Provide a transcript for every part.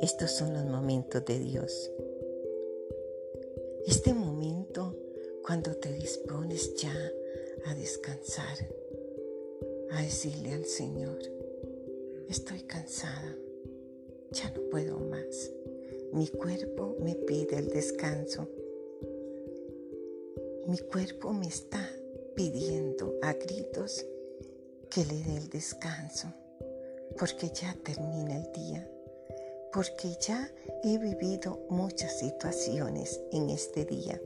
Estos son los momentos de Dios. Este momento cuando te dispones ya a descansar, a decirle al Señor, estoy cansada, ya no puedo más. Mi cuerpo me pide el descanso. Mi cuerpo me está pidiendo a gritos que le dé el descanso, porque ya termina el día porque ya he vivido muchas situaciones en este día.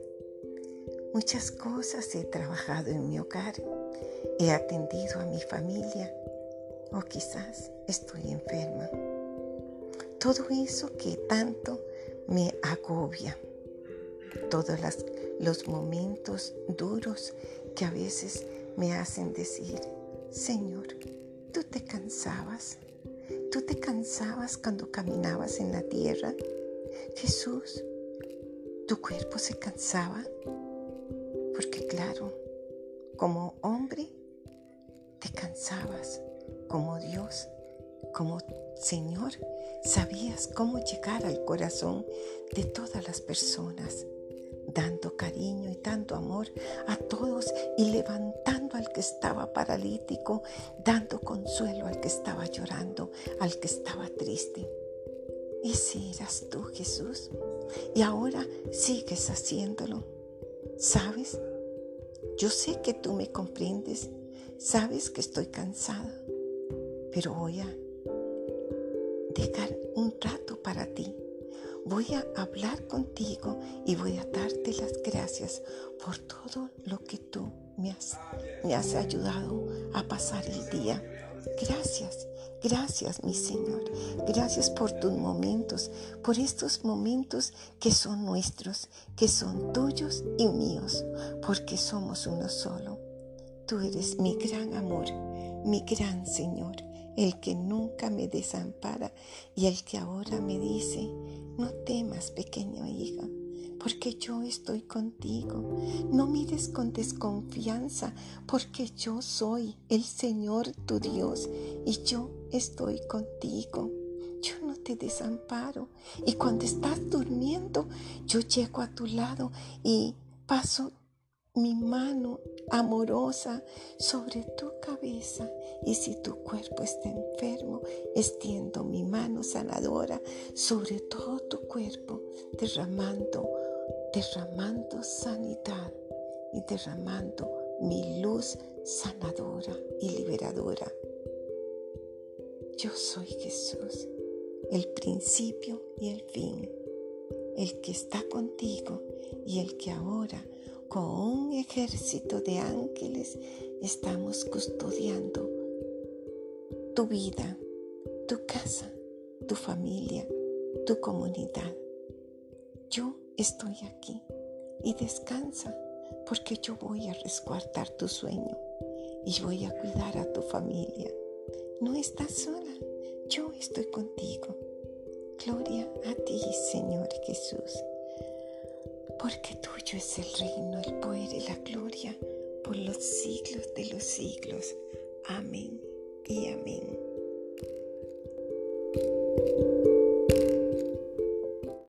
Muchas cosas he trabajado en mi hogar, he atendido a mi familia o quizás estoy enferma. Todo eso que tanto me agobia, todos los momentos duros que a veces me hacen decir, Señor, tú te cansabas ¿Tú te cansabas cuando caminabas en la tierra? Jesús, ¿tu cuerpo se cansaba? Porque claro, como hombre, te cansabas. Como Dios, como Señor, sabías cómo llegar al corazón de todas las personas dando cariño y dando amor a todos y levantando al que estaba paralítico, dando consuelo al que estaba llorando, al que estaba triste. Ese eras tú, Jesús. Y ahora sigues haciéndolo. ¿Sabes? Yo sé que tú me comprendes. Sabes que estoy cansada. Pero voy a dejar un rato para ti voy a hablar contigo y voy a darte las gracias por todo lo que tú me has, me has ayudado a pasar el día. Gracias, gracias mi Señor. Gracias por tus momentos, por estos momentos que son nuestros, que son tuyos y míos, porque somos uno solo. Tú eres mi gran amor, mi gran Señor, el que nunca me desampara y el que ahora me dice, no temas, pequeña hija, porque yo estoy contigo. No mires con desconfianza, porque yo soy el Señor tu Dios y yo estoy contigo. Yo no te desamparo. Y cuando estás durmiendo, yo llego a tu lado y paso mi mano amorosa sobre tu cabeza y si tu cuerpo está enfermo, extiendo mi mano sanadora sobre todo tu cuerpo, derramando, derramando sanidad y derramando mi luz sanadora y liberadora. Yo soy Jesús, el principio y el fin, el que está contigo y el que ahora con un ejército de ángeles estamos custodiando tu vida, tu casa, tu familia, tu comunidad. Yo estoy aquí y descansa porque yo voy a resguardar tu sueño y voy a cuidar a tu familia. No estás sola, yo estoy contigo. Gloria a ti, Señor Jesús porque tuyo es el reino, el poder y la gloria por los siglos de los siglos. Amén y amén.